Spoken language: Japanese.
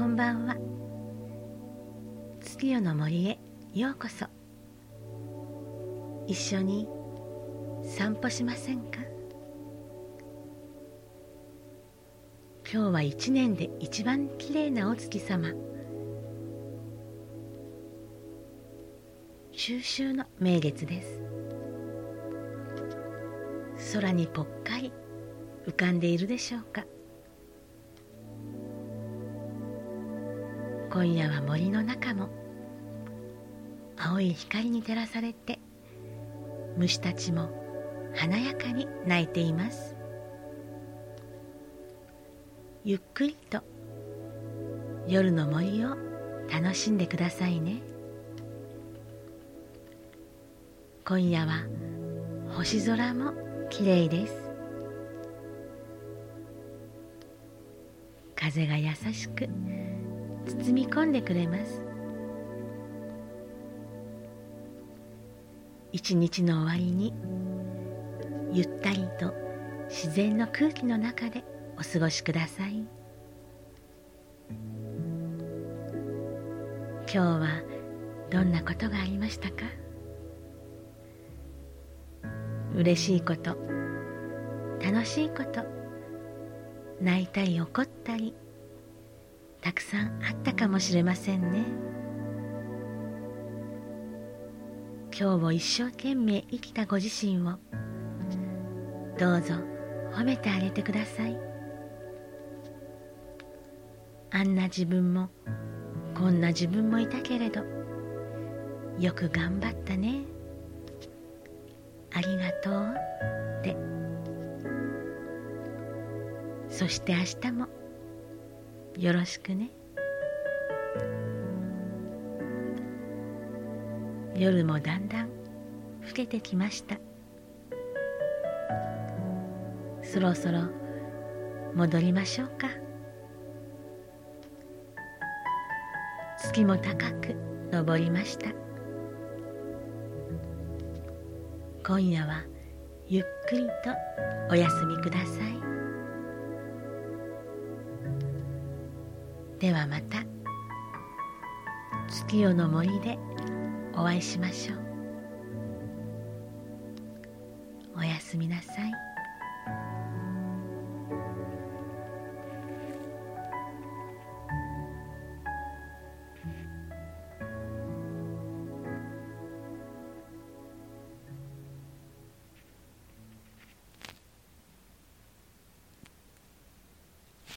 こんばんは。月夜の森へようこそ。一緒に散歩しませんか？今日は一年で一番きれいなお月様。中秋の名月です。空にぽっかり浮かんでいるでしょうか？今夜は森の中も。青い光に照らされて虫たちも華やかに鳴いています。ゆっくりと夜の森を楽しんでくださいね。今夜は星空もきれいです。風が優しく包み込んでくれます。一日の終わりにゆったりと自然の空気の中でお過ごしください。今日はどんなことがありましたか？嬉しいこと楽しいこと泣いたり怒ったりたくさんあったかもしれませんね。今日を一生懸命生きたご自身をどうぞ褒めてあげてください。あんな自分もこんな自分もいたけれどよく頑張ったね。ありがとうって。そして明日もよろしくね。夜もだんだん更けてきました。そろそろ戻りましょうか。月も高く昇りました。今夜はゆっくりとお休みください。ではまた。月夜の森でお会いしましょう。おやすみなさい。